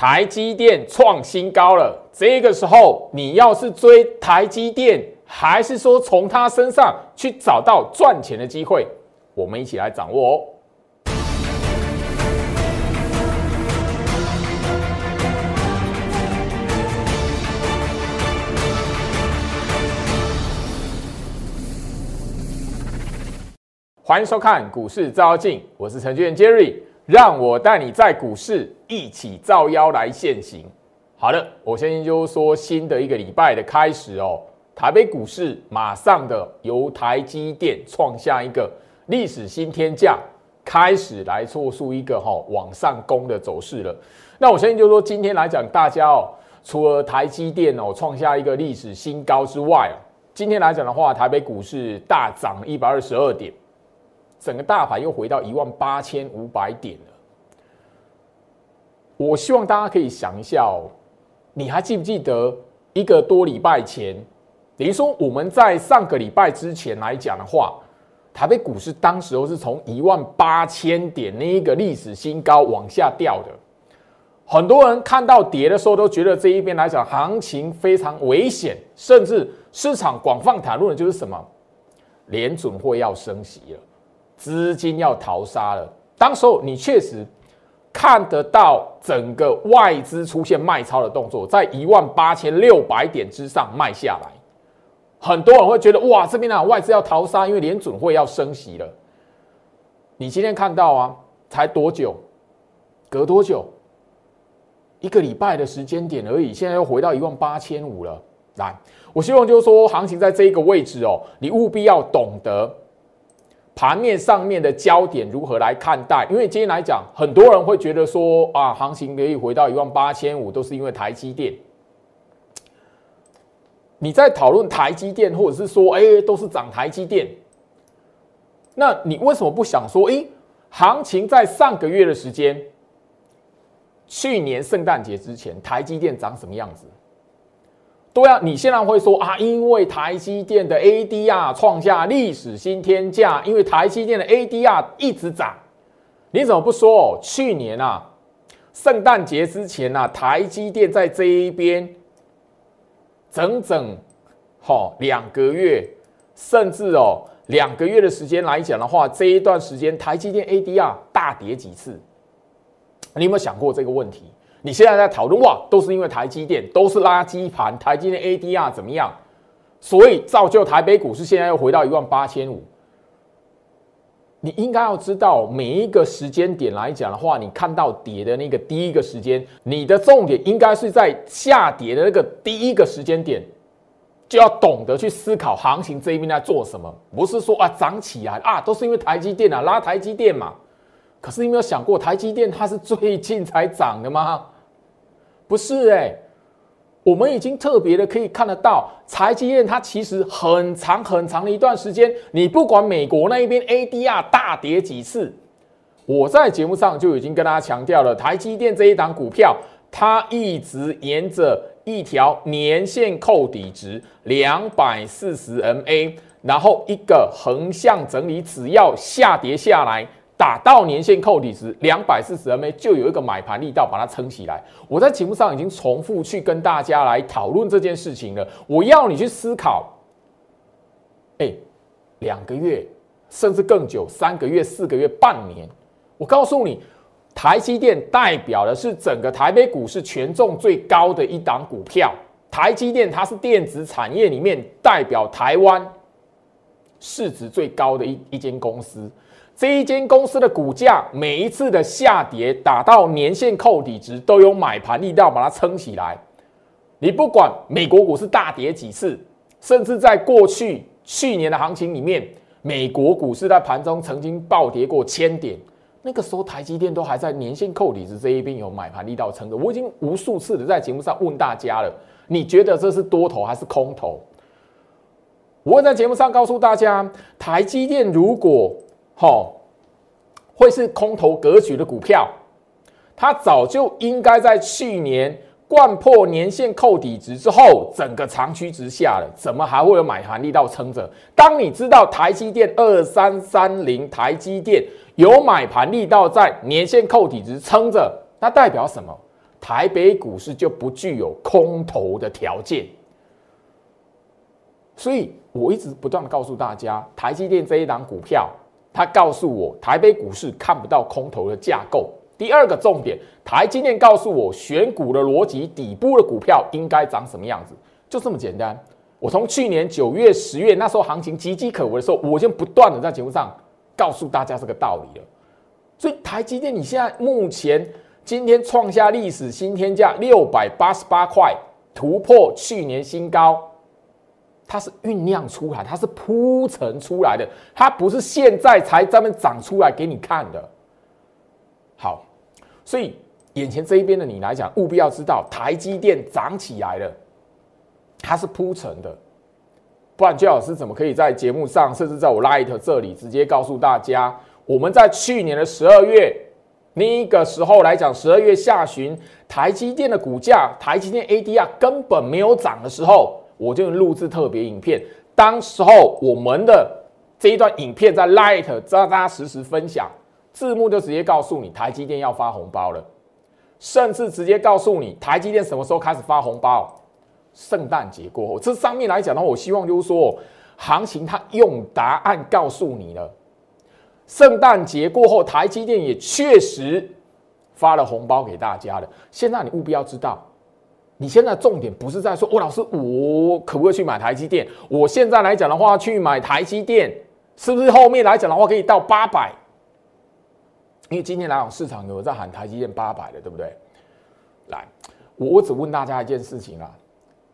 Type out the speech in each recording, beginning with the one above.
台积电创新高了。这个时候，你要是追台积电，还是说从它身上去找到赚钱的机会？我们一起来掌握哦。欢迎收看股市照妖镜，我是程序员 Jerry，让我带你在股市一起照妖来现行。好的，我相信就是说新的一个礼拜的开始哦，台北股市马上的由台积电创下一个历史新天价，开始来做出一个哈往上攻的走势了。那我相信就是说今天来讲，大家哦，除了台积电哦创下一个历史新高之外哦，今天来讲的话，台北股市大涨一百二十二点。整个大盘又回到一万八千五百点了。我希望大家可以想一下哦，你还记不记得一个多礼拜前，等于说我们在上个礼拜之前来讲的话，台北股市当时候是从一万八千点那一个历史新高往下掉的。很多人看到跌的时候，都觉得这一边来讲行情非常危险，甚至市场广泛谈论的就是什么，联准会要升息了。资金要逃杀了，当时候你确实看得到整个外资出现卖超的动作，在一万八千六百点之上卖下来，很多人会觉得哇，这边呢外资要逃杀，因为联准会要升息了。你今天看到啊，才多久？隔多久？一个礼拜的时间点而已，现在又回到一万八千五了。来，我希望就是说，行情在这一个位置哦，你务必要懂得。盘面上面的焦点如何来看待？因为今天来讲，很多人会觉得说啊，行情可以回到一万八千五，都是因为台积电。你在讨论台积电，或者是说，哎，都是涨台积电，那你为什么不想说，哎，行情在上个月的时间，去年圣诞节之前，台积电长什么样子？对啊，你现在会说啊，因为台积电的 ADR 创下历史新天价，因为台积电的 ADR 一直涨，你怎么不说哦？去年啊，圣诞节之前啊，台积电在这一边整整好两个月，甚至哦两个月的时间来讲的话，这一段时间台积电 ADR 大跌几次？你有没有想过这个问题？你现在在讨论哇，都是因为台积电都是垃圾盘，台积电 ADR 怎么样？所以造就台北股市现在又回到一万八千五。你应该要知道，每一个时间点来讲的话，你看到跌的那个第一个时间，你的重点应该是在下跌的那个第一个时间点，就要懂得去思考行情这一边在做什么，不是说啊涨起来啊，都是因为台积电啊拉台积电嘛。可是你有没有想过，台积电它是最近才涨的吗？不是哎，我们已经特别的可以看得到，台积电它其实很长很长的一段时间，你不管美国那一边 ADR 大跌几次，我在节目上就已经跟大家强调了，台积电这一档股票，它一直沿着一条年线扣底值两百四十 MA，然后一个横向整理，只要下跌下来。打到年限扣底值两百四十 MA，就有一个买盘力道把它撑起来。我在节目上已经重复去跟大家来讨论这件事情了。我要你去思考，哎，两个月甚至更久，三个月、四个月、半年，我告诉你，台积电代表的是整个台北股市权重最高的一档股票。台积电它是电子产业里面代表台湾市值最高的一一间公司。这一间公司的股价每一次的下跌打到年线扣底值，都有买盘力道把它撑起来。你不管美国股市大跌几次，甚至在过去去年的行情里面，美国股市在盘中曾经暴跌过千点，那个时候台积电都还在年线扣底值这一边有买盘力道撑着。我已经无数次的在节目上问大家了，你觉得这是多头还是空头？我会在节目上告诉大家，台积电如果。好，会是空头格局的股票，它早就应该在去年贯破年线扣底值之后，整个长驱直下了，怎么还会有买盘力道撑着？当你知道台积电二三三零，台积电有买盘力道在年线扣底值撑着，那代表什么？台北股市就不具有空头的条件。所以我一直不断的告诉大家，台积电这一档股票，他告诉我台北股市看不到空头的架构。第二个重点，台积电告诉我选股的逻辑，底部的股票应该长什么样子，就这么简单。我从去年九月、十月那时候行情岌岌可危的时候，我就不断的在节目上告诉大家这个道理了。所以台积电，你现在目前今天创下历史新天价六百八十八块，突破去年新高。它是酝酿出来，它是铺陈出来的，它不是现在才专门长出来给你看的。好，所以眼前这一边的你来讲，务必要知道台积电涨起来了，它是铺陈的，不然焦老师怎么可以在节目上，甚至在我 Light 这里直接告诉大家，我们在去年的十二月那个时候来讲，十二月下旬，台积电的股价，台积电 ADR 根本没有涨的时候。我就录制特别影片，当时候我们的这一段影片在 Light 扎扎实实分享，字幕就直接告诉你台积电要发红包了，甚至直接告诉你台积电什么时候开始发红包，圣诞节过后。这上面来讲的话，我希望就是说，行情它用答案告诉你了，圣诞节过后，台积电也确实发了红包给大家了。现在你务必要知道。你现在重点不是在说，哦，老师，我可不可以去买台积电？我现在来讲的话，去买台积电，是不是后面来讲的话可以到八百？因为今天来讲市场有在喊台积电八百的，对不对？来，我只问大家一件事情啊，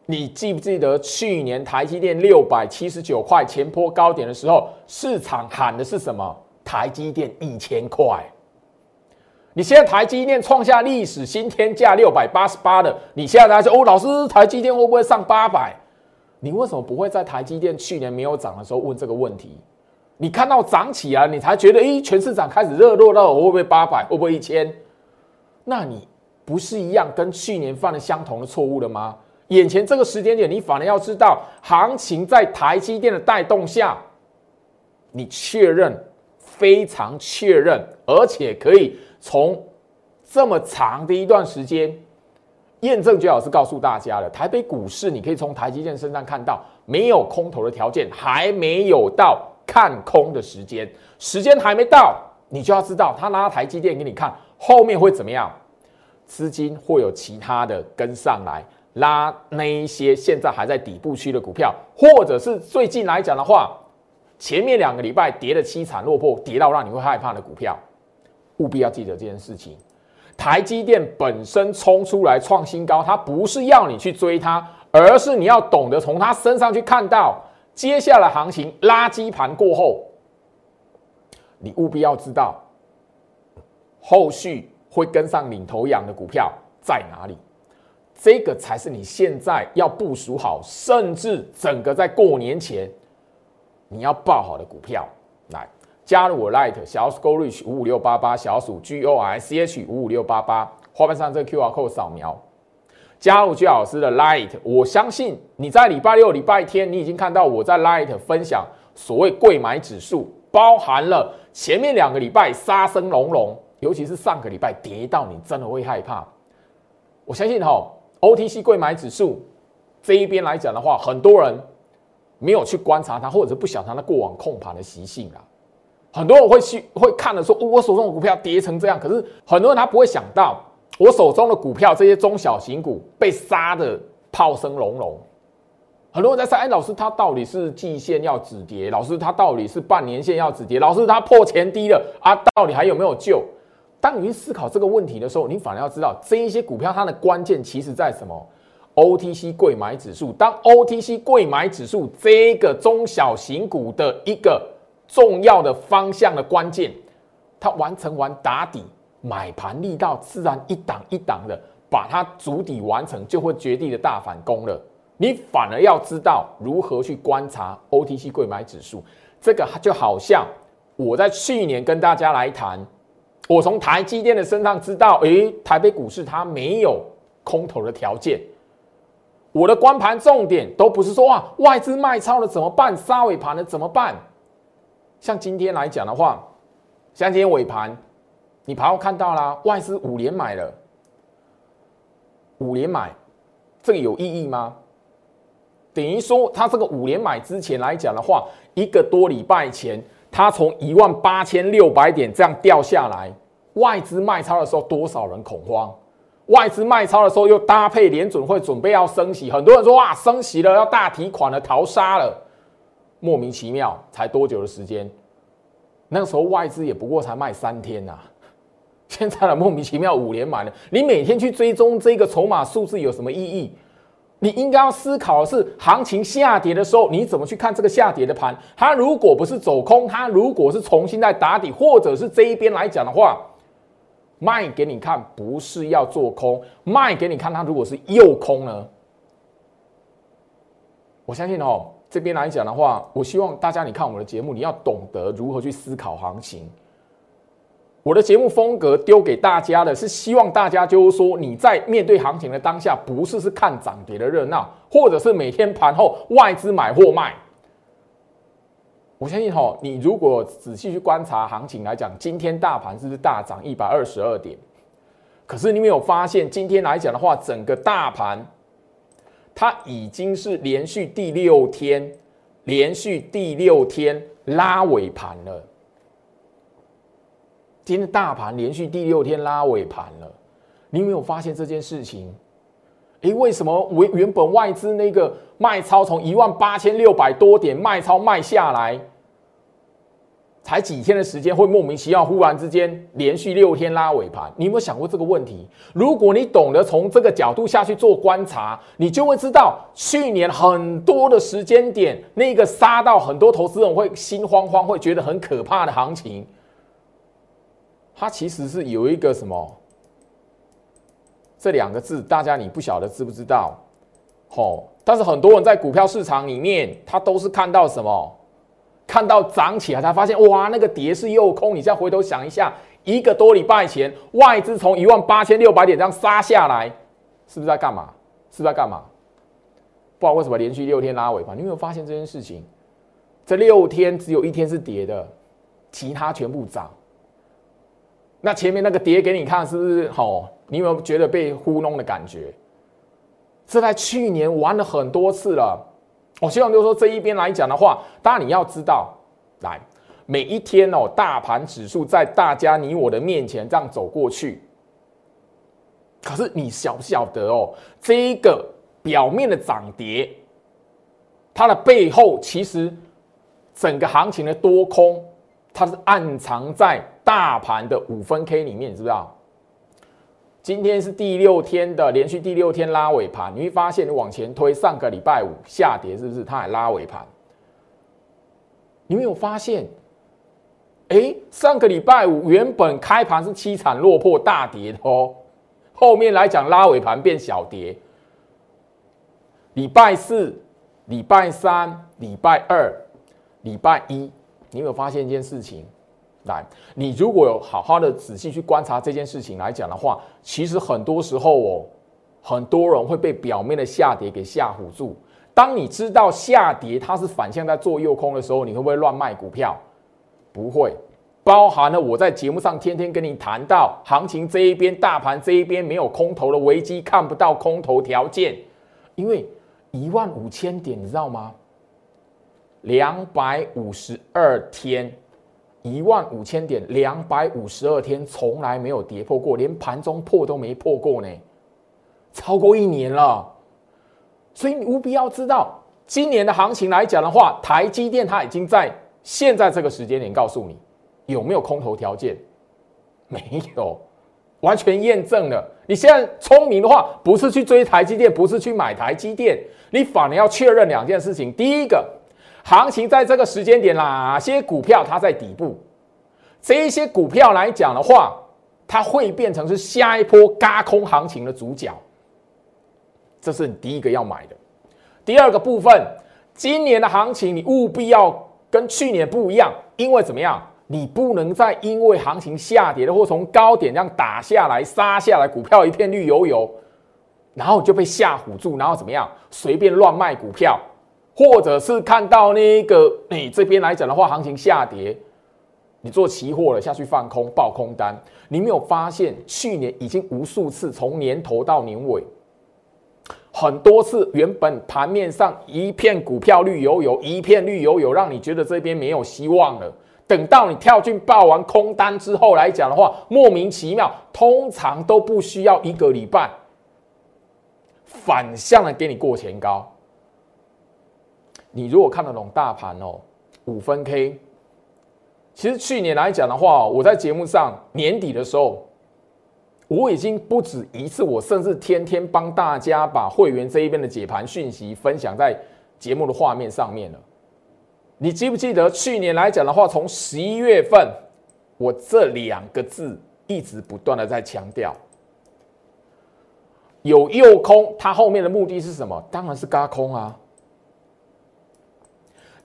你记不记得去年台积电六百七十九块前坡高点的时候，市场喊的是什么？台积电一千块。你现在台积电创下历史新天价六百八十八的，你现在来说哦，老师，台积电会不会上八百？你为什么不会在台积电去年没有涨的时候问这个问题？你看到涨起来，你才觉得，诶，全市场开始热络到会不会八百，会不会一千？那你不是一样跟去年犯了相同的错误了吗？眼前这个时间点，你反而要知道，行情在台积电的带动下，你确认，非常确认，而且可以。从这么长的一段时间验证，最好是告诉大家了。台北股市，你可以从台积电身上看到，没有空头的条件，还没有到看空的时间，时间还没到，你就要知道，他拿台积电给你看，后面会怎么样？资金会有其他的跟上来拉那一些现在还在底部区的股票，或者是最近来讲的话，前面两个礼拜跌的凄惨落魄，跌到让你会害怕的股票。务必要记得这件事情。台积电本身冲出来创新高，它不是要你去追它，而是你要懂得从它身上去看到接下来行情垃圾盘过后，你务必要知道后续会跟上领头羊的股票在哪里。这个才是你现在要部署好，甚至整个在过年前你要报好的股票来。加入我 Light 小鼠 Go Reach 五五六八八小鼠 G O I C H 五五六八八，画面上这个 Q R code 扫描，加入居老师的 Light，我相信你在礼拜六、礼拜天，你已经看到我在 Light 分享所谓贵买指数，包含了前面两个礼拜杀声隆隆，尤其是上个礼拜跌到你真的会害怕。我相信哈 O T C 贵买指数这一边来讲的话，很多人没有去观察它，或者不晓得它过往控盘的习性啊。很多人会去会看的说，我手中的股票跌成这样，可是很多人他不会想到，我手中的股票这些中小型股被杀的炮声隆隆。很多人在说，哎，老师他到底是季线要止跌，老师他到底是半年线要止跌，老师他破前低了啊，到底还有没有救？当你去思考这个问题的时候，你反而要知道，这一些股票它的关键其实在什么？OTC 贵买指数。当 OTC 贵买指数这个中小型股的一个。重要的方向的关键，它完成完打底买盘力道，自然一档一档的把它足底完成，就会绝地的大反攻了。你反而要知道如何去观察 OTC 贵买指数，这个就好像我在去年跟大家来谈，我从台积电的身上知道，诶，台北股市它没有空头的条件。我的观盘重点都不是说啊，外资卖超了怎么办，杀尾盘了怎么办？像今天来讲的话，像今天尾盘，你盘后看到啦，外资五连买了，五连买，这个有意义吗？等于说，它这个五连买之前来讲的话，一个多礼拜前，它从一万八千六百点这样掉下来，外资卖超的时候，多少人恐慌？外资卖超的时候，又搭配联准会准备要升息，很多人说哇，升息了，要大提款了，逃杀了，莫名其妙，才多久的时间？那个时候外资也不过才卖三天呐，现在呢莫名其妙五连买了，你每天去追踪这个筹码数字有什么意义？你应该要思考的是，行情下跌的时候，你怎么去看这个下跌的盘？它如果不是走空，它如果是重新在打底，或者是这一边来讲的话。卖给你看，不是要做空；卖给你看，它如果是又空呢？我相信哦，这边来讲的话，我希望大家你看我们的节目，你要懂得如何去思考行情。我的节目风格丢给大家的是希望大家就是说，你在面对行情的当下，不是是看涨跌的热闹，或者是每天盘后外资买或卖。我相信哈，你如果仔细去观察行情来讲，今天大盘是不是大涨一百二十二点？可是你没有发现，今天来讲的话，整个大盘它已经是连续第六天，连续第六天拉尾盘了。今天大盘连续第六天拉尾盘了，你有没有发现这件事情？诶，为什么我原本外资那个卖超从一万八千六百多点卖超卖下来，才几天的时间会莫名其妙忽然之间连续六天拉尾盘？你有没有想过这个问题？如果你懂得从这个角度下去做观察，你就会知道去年很多的时间点那个杀到很多投资人会心慌慌，会觉得很可怕的行情，它其实是有一个什么？这两个字，大家你不晓得知不知道？吼！但是很多人在股票市场里面，他都是看到什么？看到涨起来，才发现哇，那个跌是诱空。你再回头想一下，一个多礼拜前，外资从一万八千六百点这样杀下来，是不是在干嘛？是不是在干嘛？不知道为什么连续六天拉尾盘，你有没有发现这件事情？这六天只有一天是跌的，其他全部涨。那前面那个跌给你看，是不是？吼！你有没有觉得被糊弄的感觉？这在去年玩了很多次了。我希望就是说这一边来讲的话，当然你要知道，来每一天哦，大盘指数在大家你我的面前这样走过去，可是你晓不晓得哦？这一个表面的涨跌，它的背后其实整个行情的多空，它是暗藏在大盘的五分 K 里面，你知不知道？今天是第六天的连续第六天拉尾盘，你会发现你往前推，上个礼拜五下跌是不是？它还拉尾盘。你没有发现？哎，上个礼拜五原本开盘是凄惨落魄大跌的哦，后面来讲拉尾盘变小跌。礼拜四、礼拜三、礼拜二、礼拜一，你有没有发现一件事情？来，你如果有好好的仔细去观察这件事情来讲的话，其实很多时候哦，很多人会被表面的下跌给吓唬住。当你知道下跌它是反向在做诱空的时候，你会不会乱卖股票？不会。包含了我在节目上天天跟你谈到，行情这一边大盘这一边没有空头的危机，看不到空头条件，因为一万五千点，你知道吗？两百五十二天。一万五千点，两百五十二天，从来没有跌破过，连盘中破都没破过呢，超过一年了。所以你务必要知道，今年的行情来讲的话，台积电它已经在现在这个时间点告诉你有没有空头条件，没有，完全验证了。你现在聪明的话，不是去追台积电，不是去买台积电，你反而要确认两件事情。第一个。行情在这个时间点，哪些股票它在底部？这一些股票来讲的话，它会变成是下一波嘎空行情的主角。这是你第一个要买的。第二个部分，今年的行情你务必要跟去年不一样，因为怎么样？你不能再因为行情下跌了，或从高点这样打下来、杀下来，股票一片绿油油，然后就被吓唬住，然后怎么样？随便乱卖股票。或者是看到那个你这边来讲的话，行情下跌，你做期货了下去放空爆空单，你没有发现去年已经无数次从年头到年尾，很多次原本盘面上一片股票绿油油，一片绿油油，让你觉得这边没有希望了。等到你跳进报完空单之后来讲的话，莫名其妙，通常都不需要一个礼拜，反向的给你过前高。你如果看得懂大盘哦，五分 K，其实去年来讲的话，我在节目上年底的时候，我已经不止一次，我甚至天天帮大家把会员这一边的解盘讯息分享在节目的画面上面了。你记不记得去年来讲的话，从十一月份，我这两个字一直不断的在强调，有诱空，它后面的目的是什么？当然是嘎空啊。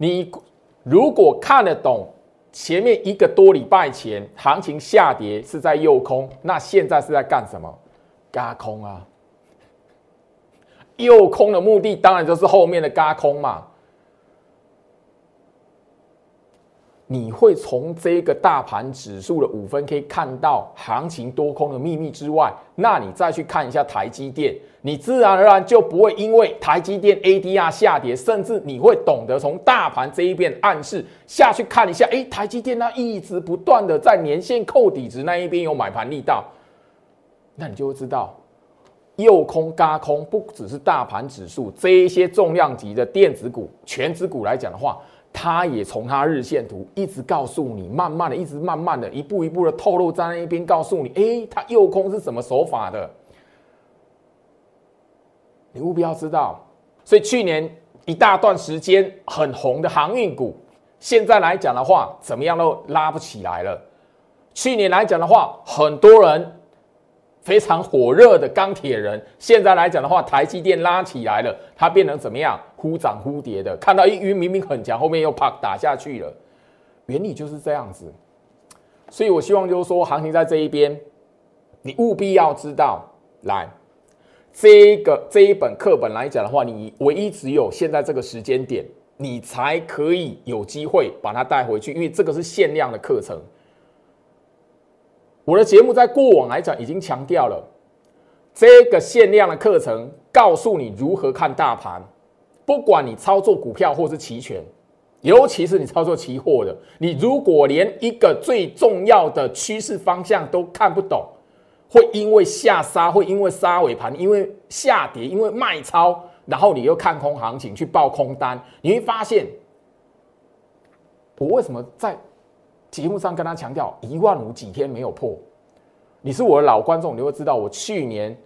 你如果看得懂前面一个多礼拜前行情下跌是在诱空，那现在是在干什么？嘎空啊！诱空的目的当然就是后面的嘎空嘛。你会从这个大盘指数的五分 K 看到行情多空的秘密之外，那你再去看一下台积电，你自然而然就不会因为台积电 ADR 下跌，甚至你会懂得从大盘这一边暗示下去看一下，哎，台积电它一直不断的在年线扣底值那一边有买盘力道，那你就会知道，右空嘎空不只是大盘指数这一些重量级的电子股、全指股来讲的话。它也从它日线图一直告诉你，慢慢的，一直慢慢的，一步一步的透露在那一边，告诉你，哎，它右空是什么手法的？你务必要知道。所以去年一大段时间很红的航运股，现在来讲的话，怎么样都拉不起来了。去年来讲的话，很多人。非常火热的钢铁人，现在来讲的话，台积电拉起来了，它变成怎么样？忽涨忽跌的。看到一晕，明明很强，后面又啪打下去了。原理就是这样子。所以我希望就是说，行情在这一边，你务必要知道，来这个这一本课本来讲的话，你唯一只有现在这个时间点，你才可以有机会把它带回去，因为这个是限量的课程。我的节目在过往来讲已经强调了，这个限量的课程告诉你如何看大盘，不管你操作股票或是期权，尤其是你操作期货的，你如果连一个最重要的趋势方向都看不懂，会因为下杀，会因为杀尾盘，因为下跌，因为卖超，然后你又看空行情去报空单，你会发现，我为什么在？节目上跟他强调一万五几天没有破，你是我的老观众，你会知道我去年，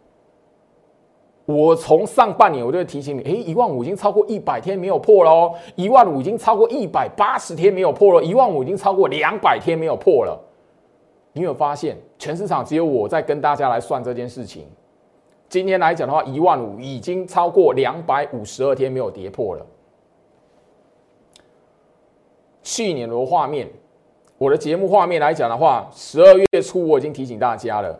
我从上半年我就会提醒你，哎，一万五已经超过一百天没有破了哦，一万五已经超过一百八十天没有破了，一万五已经超过两百天没有破了。你有发现，全市场只有我在跟大家来算这件事情。今天来讲的话，一万五已经超过两百五十二天没有跌破了。去年的画面。我的节目画面来讲的话，十二月初我已经提醒大家了，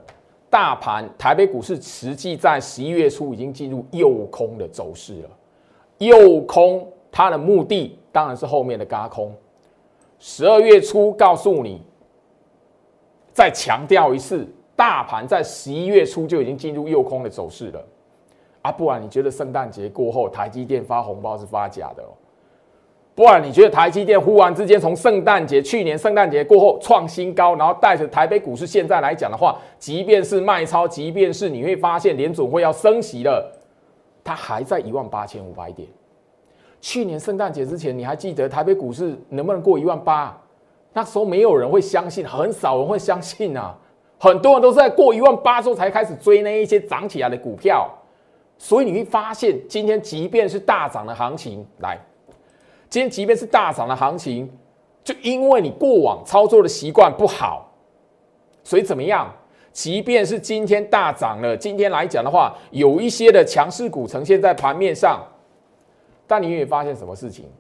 大盘台北股市实际在十一月初已经进入右空的走势了。右空它的目的当然是后面的嘎空。十二月初告诉你，再强调一次，大盘在十一月初就已经进入右空的走势了。啊，不然你觉得圣诞节过后台积电发红包是发假的哦？不然你觉得台积电忽然之间从圣诞节去年圣诞节过后创新高，然后带着台北股市现在来讲的话，即便是卖超，即便是你会发现联总会要升息了，它还在一万八千五百点。去年圣诞节之前，你还记得台北股市能不能过一万八？那时候没有人会相信，很少人会相信啊。很多人都是在过一万八之后才开始追那一些涨起来的股票。所以你会发现，今天即便是大涨的行情来。今天即便是大涨的行情，就因为你过往操作的习惯不好，所以怎么样？即便是今天大涨了，今天来讲的话，有一些的强势股呈现在盘面上，但你也发现什么事情？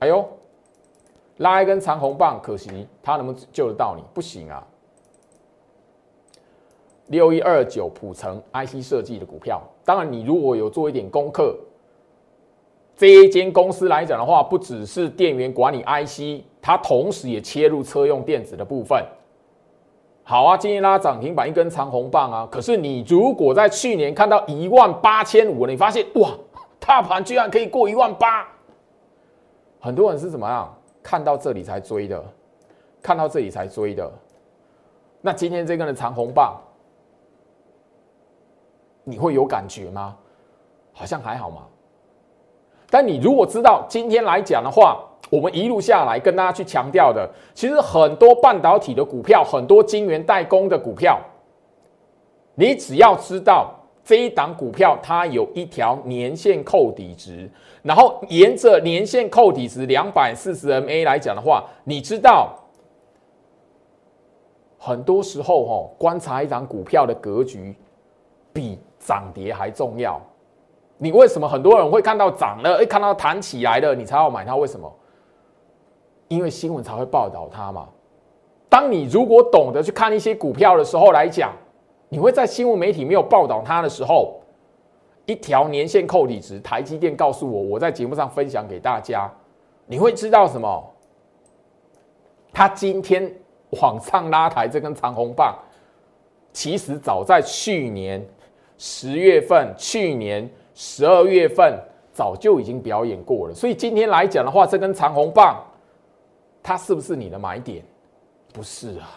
哎呦，拉一根长红棒，可惜它能不能救得到你？不行啊！六一二九普成 IC 设计的股票，当然你如果有做一点功课。这一间公司来讲的话，不只是电源管理 IC，它同时也切入车用电子的部分。好啊，今天拉涨停板一根长红棒啊。可是你如果在去年看到一万八千五，你发现哇，大盘居然可以过一万八，很多人是怎么样看到这里才追的，看到这里才追的。那今天这根的长红棒，你会有感觉吗？好像还好嘛。但你如果知道今天来讲的话，我们一路下来跟大家去强调的，其实很多半导体的股票，很多晶圆代工的股票，你只要知道这一档股票它有一条年线扣底值，然后沿着年线扣底值两百四十 MA 来讲的话，你知道，很多时候哈，观察一档股票的格局比涨跌还重要。你为什么很多人会看到涨了，哎，看到弹起来了，你才要买它？为什么？因为新闻才会报道它嘛。当你如果懂得去看一些股票的时候来讲，你会在新闻媒体没有报道它的时候，一条年线扣底值，台积电告诉我，我在节目上分享给大家，你会知道什么？它今天往上拉抬这根长红棒，其实早在去年十月份，去年。十二月份早就已经表演过了，所以今天来讲的话，这根长红棒，它是不是你的买点？不是啊。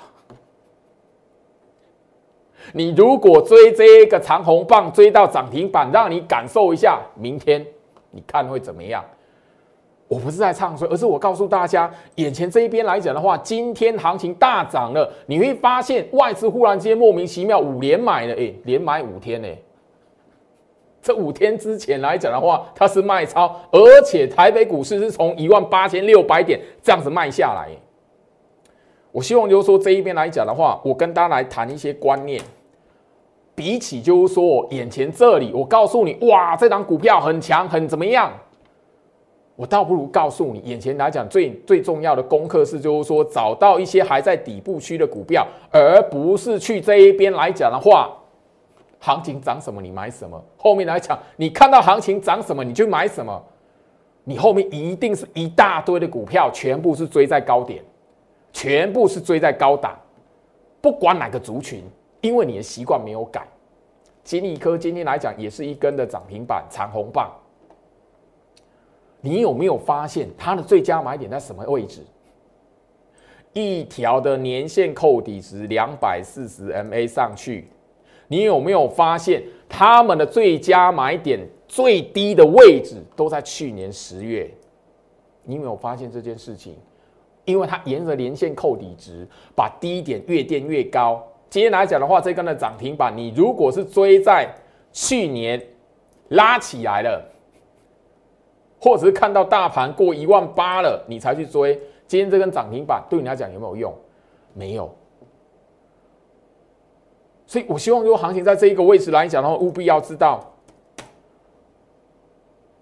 你如果追这个长红棒，追到涨停板，让你感受一下，明天你看会怎么样？我不是在唱衰，而是我告诉大家，眼前这一边来讲的话，今天行情大涨了，你会发现外资忽然间莫名其妙五连买了，哎，连买五天呢。这五天之前来讲的话，它是卖超，而且台北股市是从一万八千六百点这样子卖下来。我希望就是说这一边来讲的话，我跟大家来谈一些观念。比起就是说眼前这里，我告诉你，哇，这档股票很强，很怎么样？我倒不如告诉你，眼前来讲最最重要的功课是，就是说找到一些还在底部区的股票，而不是去这一边来讲的话。行情涨什么你买什么，后面来讲，你看到行情涨什么你就买什么，你后面一定是一大堆的股票，全部是追在高点，全部是追在高档，不管哪个族群，因为你的习惯没有改。金立科今天来讲也是一根的涨停板长红棒，你有没有发现它的最佳买点在什么位置？一条的年线扣底值两百四十 MA 上去。你有没有发现，他们的最佳买点最低的位置都在去年十月？你有没有发现这件事情？因为它沿着连线扣底值，把低点越垫越高。今天来讲的话，这根的涨停板，你如果是追在去年拉起来了，或者是看到大盘过一万八了，你才去追，今天这根涨停板对你来讲有没有用？没有。所以我希望，如果行情在这一个位置来讲的话，务必要知道，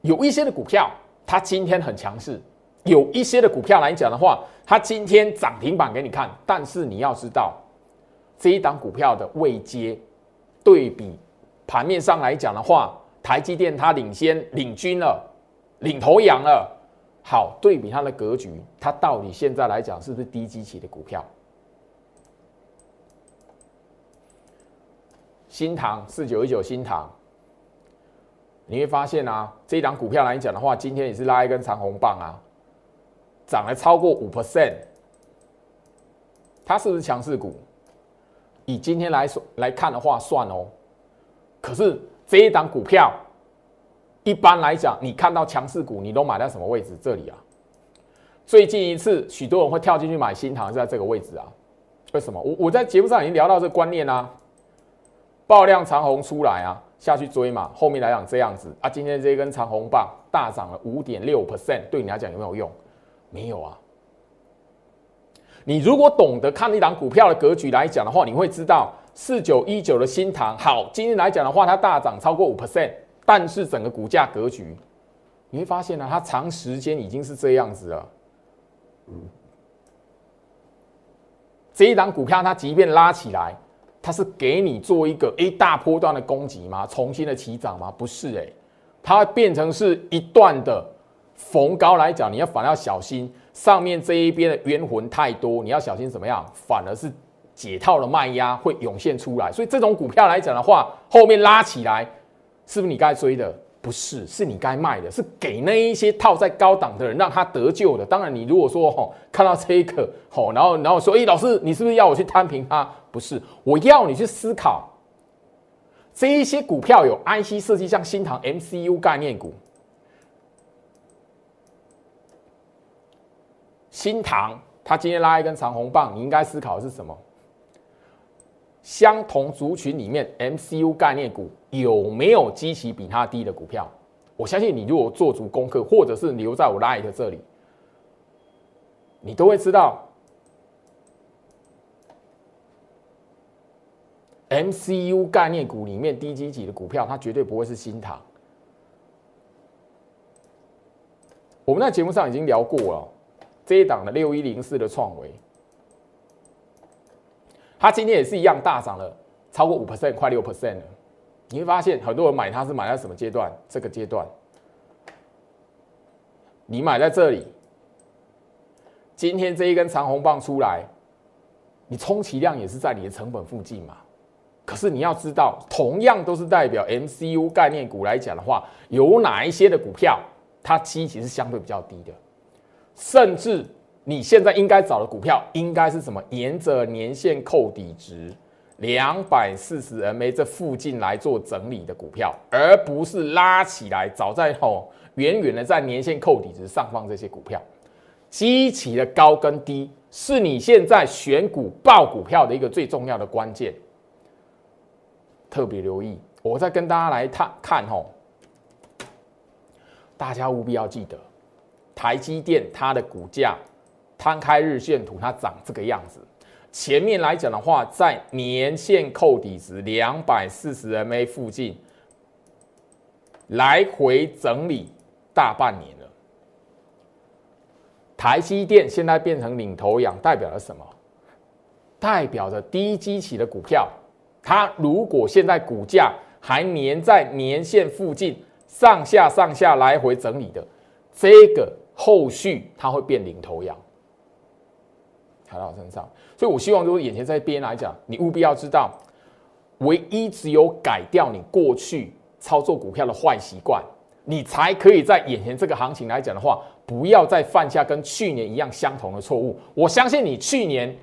有一些的股票它今天很强势，有一些的股票来讲的话，它今天涨停板给你看，但是你要知道，这一档股票的位阶对比盘面上来讲的话，台积电它领先领军了，领头羊了。好，对比它的格局，它到底现在来讲是不是低基期的股票？新塘四九一九新塘，你会发现啊，这一档股票来讲的话，今天也是拉一根长红棒啊，涨了超过五 percent，它是不是强势股？以今天来说来看的话，算哦。可是这一档股票，一般来讲，你看到强势股，你都买在什么位置？这里啊。最近一次，许多人会跳进去买新塘，是在这个位置啊。为什么？我我在节目上已经聊到这个观念啊。爆量长红出来啊，下去追嘛。后面来讲这样子啊，今天这根长红棒大涨了五点六 percent，对你来讲有没有用？没有啊。你如果懂得看一档股票的格局来讲的话，你会知道四九一九的新塘好，今天来讲的话，它大涨超过五 percent，但是整个股价格局，你会发现呢，它长时间已经是这样子了。这一档股票它即便拉起来。它是给你做一个一大波段的攻击吗？重新的起涨吗？不是诶，它变成是一段的逢高来讲，你要反而要小心，上面这一边的冤魂太多，你要小心怎么样？反而是解套的卖压会涌现出来，所以这种股票来讲的话，后面拉起来，是不是你该追的？不是，是你该卖的，是给那一些套在高档的人，让他得救的。当然，你如果说吼看到这一刻吼，然后然后说，哎，老师，你是不是要我去摊平它？不是，我要你去思考这一些股票有 IC 设计，像新唐 MCU 概念股，新唐它今天拉一根长红棒，你应该思考的是什么？相同族群里面，MCU 概念股。有没有基期比它低的股票？我相信你如果做足功课，或者是留在我 Light 这里，你都会知道，MCU 概念股里面低基期的股票，它绝对不会是新塘。我们在节目上已经聊过了，这一档的六一零四的创维，它今天也是一样大涨了超过五 percent，快六 percent 了。你会发现很多人买它是买在什么阶段？这个阶段，你买在这里，今天这一根长红棒出来，你充其量也是在你的成本附近嘛。可是你要知道，同样都是代表 MCU 概念股来讲的话，有哪一些的股票它基期是相对比较低的？甚至你现在应该找的股票，应该是什么？沿着年线扣底值。两百四十 MA 这附近来做整理的股票，而不是拉起来，早在吼远远的在年线扣底值上方这些股票，基期的高跟低是你现在选股报股票的一个最重要的关键，特别留意。我再跟大家来看看吼，大家务必要记得，台积电它的股价摊开日线图，它长这个样子。前面来讲的话，在年线扣底值两百四十 MA 附近来回整理大半年了。台积电现在变成领头羊，代表了什么？代表着低基期的股票，它如果现在股价还粘在年线附近上下上下来回整理的，这个后续它会变领头羊。踩到身上，所以我希望，如果眼前这边来讲，你务必要知道，唯一只有改掉你过去操作股票的坏习惯，你才可以在眼前这个行情来讲的话，不要再犯下跟去年一样相同的错误。我相信你去年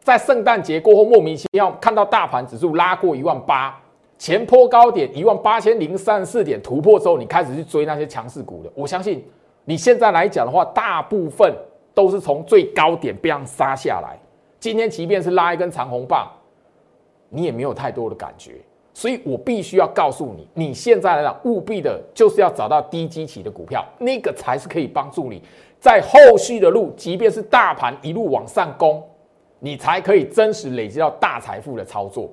在圣诞节过后莫名其妙看到大盘指数拉过一万八，前坡高点一万八千零三十四点突破之后，你开始去追那些强势股的。我相信你现在来讲的话，大部分。都是从最高点被样杀下来。今天即便是拉一根长红棒，你也没有太多的感觉。所以我必须要告诉你，你现在来讲，务必的就是要找到低基期的股票，那个才是可以帮助你在后续的路，即便是大盘一路往上攻，你才可以真实累积到大财富的操作。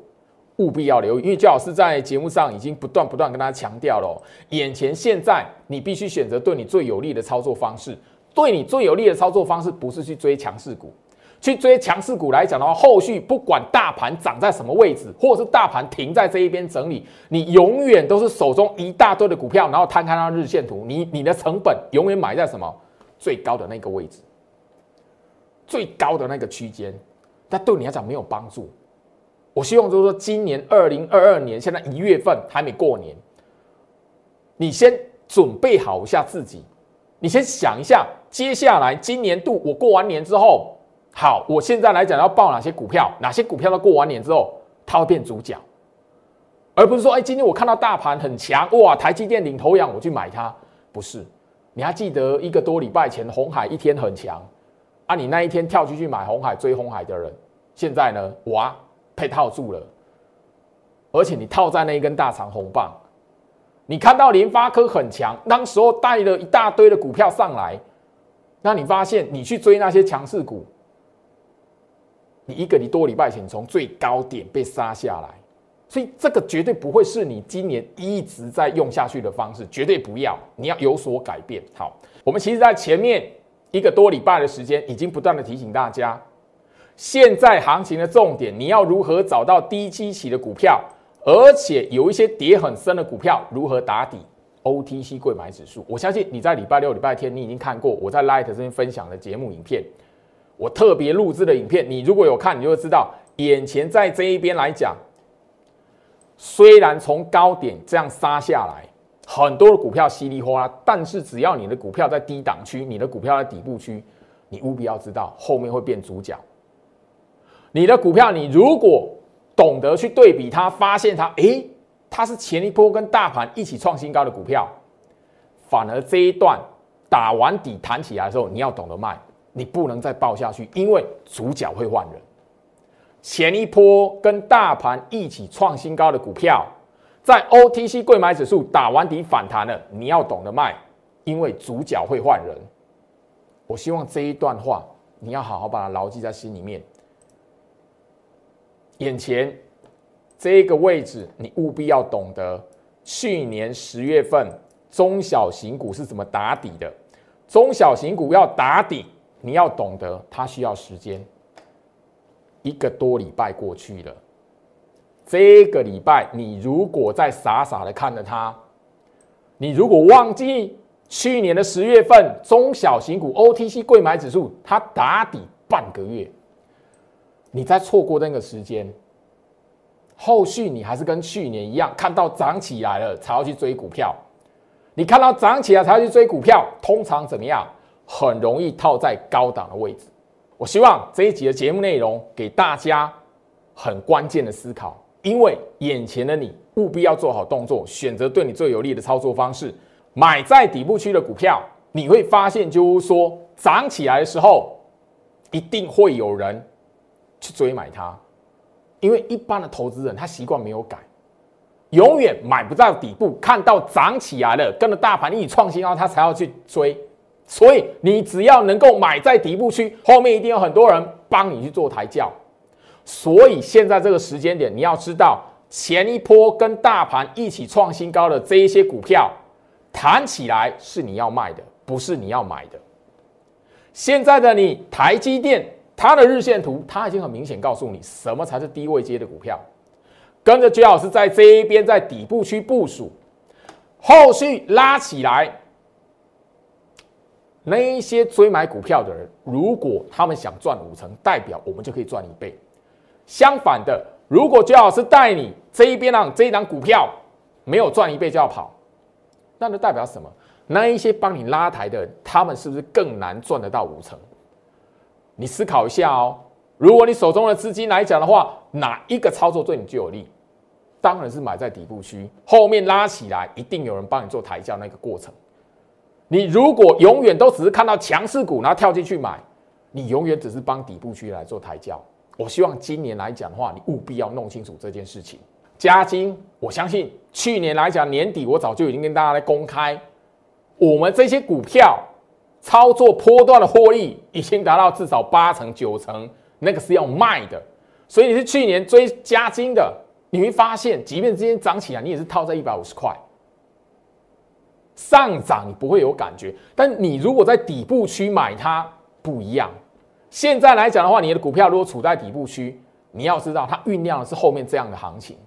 务必要留意，因为焦老师在节目上已经不断不断跟大家强调了，眼前现在你必须选择对你最有利的操作方式。对你最有利的操作方式，不是去追强势股，去追强势股来讲的话，后续不管大盘涨在什么位置，或者是大盘停在这一边整理，你永远都是手中一大堆的股票，然后摊开那日线图，你你的成本永远买在什么最高的那个位置，最高的那个区间，但对你来讲没有帮助。我希望就是说，今年二零二二年现在一月份还没过年，你先准备好一下自己。你先想一下，接下来今年度我过完年之后，好，我现在来讲要报哪些股票？哪些股票到过完年之后，它会变主角，而不是说，哎，今天我看到大盘很强，哇，台积电领头羊，我去买它。不是，你还记得一个多礼拜前红海一天很强啊？你那一天跳出去买红海追红海的人，现在呢，哇，被套住了，而且你套在那一根大长红棒。你看到联发科很强，当时候带了一大堆的股票上来，那你发现你去追那些强势股，你一个你多礼拜前从最高点被杀下来，所以这个绝对不会是你今年一直在用下去的方式，绝对不要，你要有所改变。好，我们其实在前面一个多礼拜的时间，已经不断的提醒大家，现在行情的重点，你要如何找到低基期的股票。而且有一些跌很深的股票如何打底？OTC 贵买指数，我相信你在礼拜六、礼拜天你已经看过我在 Light 这边分享的节目影片，我特别录制的影片，你如果有看，你就会知道眼前在这一边来讲，虽然从高点这样杀下来，很多的股票稀里哗啦，但是只要你的股票在低档区，你的股票在底部区，你务必要知道后面会变主角。你的股票，你如果懂得去对比它，发现它，诶，它是前一波跟大盘一起创新高的股票，反而这一段打完底弹起来的时候，你要懂得卖，你不能再爆下去，因为主角会换人。前一波跟大盘一起创新高的股票，在 OTC 贵买指数打完底反弹了，你要懂得卖，因为主角会换人。我希望这一段话你要好好把它牢记在心里面。眼前这个位置，你务必要懂得，去年十月份中小型股是怎么打底的。中小型股要打底，你要懂得它需要时间。一个多礼拜过去了，这个礼拜你如果再傻傻的看着它，你如果忘记去年的十月份中小型股 OTC 贵买指数它打底半个月。你再错过那个时间，后续你还是跟去年一样，看到涨起来了才要去追股票。你看到涨起来才要去追股票，通常怎么样？很容易套在高档的位置。我希望这一集的节目内容给大家很关键的思考，因为眼前的你务必要做好动作，选择对你最有利的操作方式，买在底部区的股票。你会发现，就是说涨起来的时候，一定会有人。去追买它，因为一般的投资人他习惯没有改，永远买不到底部，看到涨起来了，跟着大盘一起创新高，他才要去追。所以你只要能够买在底部区，后面一定有很多人帮你去做抬轿。所以现在这个时间点，你要知道前一波跟大盘一起创新高的这一些股票弹起来是你要卖的，不是你要买的。现在的你，台积电。它的日线图，它已经很明显告诉你什么才是低位接的股票。跟着居老师在这一边，在底部区部署，后续拉起来，那一些追买股票的人，如果他们想赚五成，代表我们就可以赚一倍。相反的，如果居老师带你这一边让这一档股票没有赚一倍就要跑，那就代表什么？那一些帮你拉抬的人，他们是不是更难赚得到五成？你思考一下哦，如果你手中的资金来讲的话，哪一个操作对你最有利？当然是买在底部区，后面拉起来，一定有人帮你做抬轿那个过程。你如果永远都只是看到强势股，然后跳进去买，你永远只是帮底部区来做抬轿。我希望今年来讲的话，你务必要弄清楚这件事情。加金，我相信去年来讲年底，我早就已经跟大家来公开，我们这些股票。操作波段的获利已经达到至少八成九成，那个是要卖的。所以你是去年追加金的，你会发现，即便今天涨起来，你也是套在一百五十块上涨，你不会有感觉。但你如果在底部区买它，不一样。现在来讲的话，你的股票如果处在底部区，你要知道它酝酿的是后面这样的行情。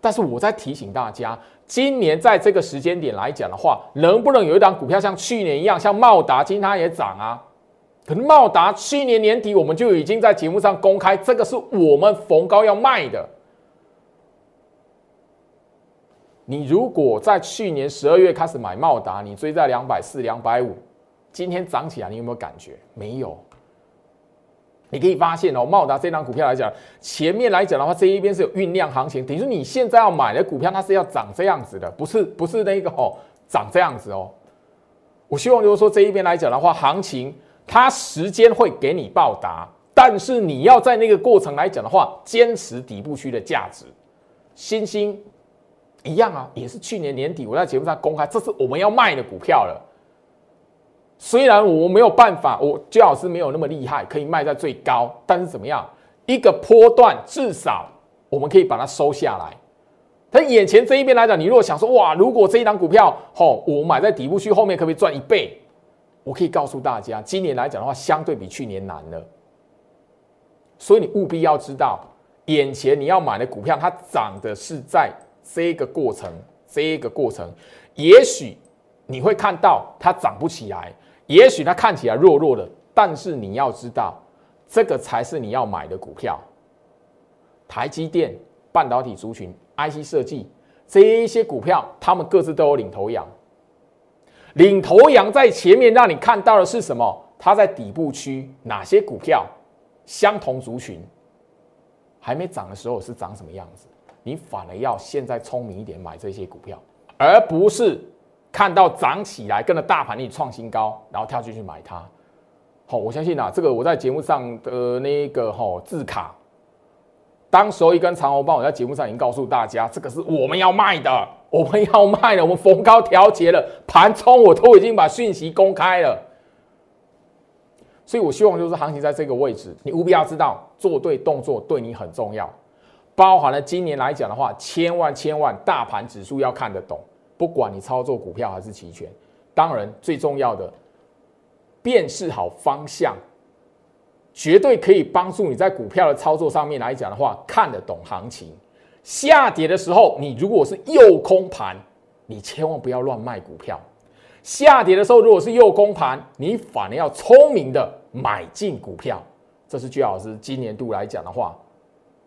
但是我在提醒大家。今年在这个时间点来讲的话，能不能有一档股票像去年一样，像茂达，今天它也涨啊？可能茂达去年年底我们就已经在节目上公开，这个是我们逢高要卖的。你如果在去年十二月开始买茂达，你追在两百四、两百五，今天涨起来，你有没有感觉？没有。你可以发现哦，茂达这张股票来讲，前面来讲的话，这一边是有酝酿行情，等于说你现在要买的股票，它是要涨这样子的，不是不是那个哦，涨这样子哦。我希望就是说这一边来讲的话，行情它时间会给你报答，但是你要在那个过程来讲的话，坚持底部区的价值。新兴一样啊，也是去年年底我在节目上公开，这是我们要卖的股票了。虽然我没有办法，我最好是没有那么厉害，可以卖在最高，但是怎么样？一个波段至少我们可以把它收下来。但眼前这一边来讲，你如果想说哇，如果这一档股票吼，我买在底部区，后面可不可以赚一倍？我可以告诉大家，今年来讲的话，相对比去年难了。所以你务必要知道，眼前你要买的股票，它涨的是在这个过程，这个过程，也许你会看到它涨不起来。也许它看起来弱弱的，但是你要知道，这个才是你要买的股票。台积电、半导体族群、IC 设计这一些股票，他们各自都有领头羊。领头羊在前面，让你看到的是什么？它在底部区，哪些股票相同族群还没涨的时候是长什么样子？你反而要现在聪明一点买这些股票，而不是看到涨起来跟着大盘力创新高，然后跳进去买它。好，我相信啊，这个我在节目上的那个哈字卡，当时候一根长红棒，我在节目上已经告诉大家，这个是我们要卖的，我们要卖的，我们逢高调节了，盘冲我都已经把讯息公开了。所以我希望就是行情在这个位置，你务必要知道做对动作对你很重要，包含了今年来讲的话，千万千万大盘指数要看得懂，不管你操作股票还是期权，当然最重要的。辨识好方向，绝对可以帮助你在股票的操作上面来讲的话，看得懂行情。下跌的时候，你如果是右空盘，你千万不要乱卖股票。下跌的时候，如果是右空盘，你反而要聪明的买进股票。这是居老师今年度来讲的话，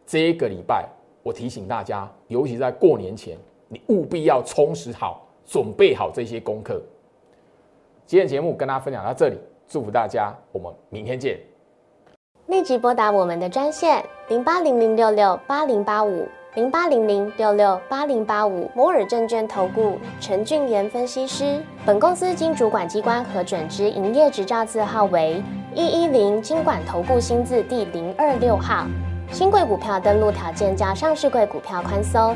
这个礼拜我提醒大家，尤其在过年前，你务必要充实好，准备好这些功课。今天节目跟大家分享到这里。祝福大家，我们明天见。立即拨打我们的专线零八零零六六八零八五零八零零六六八零八五摩尔证券投顾陈俊言分析师。本公司经主管机关核准之营业执照字号为一一零金管投顾新字第零二六号。新贵股票登录条件较上市贵股票宽松，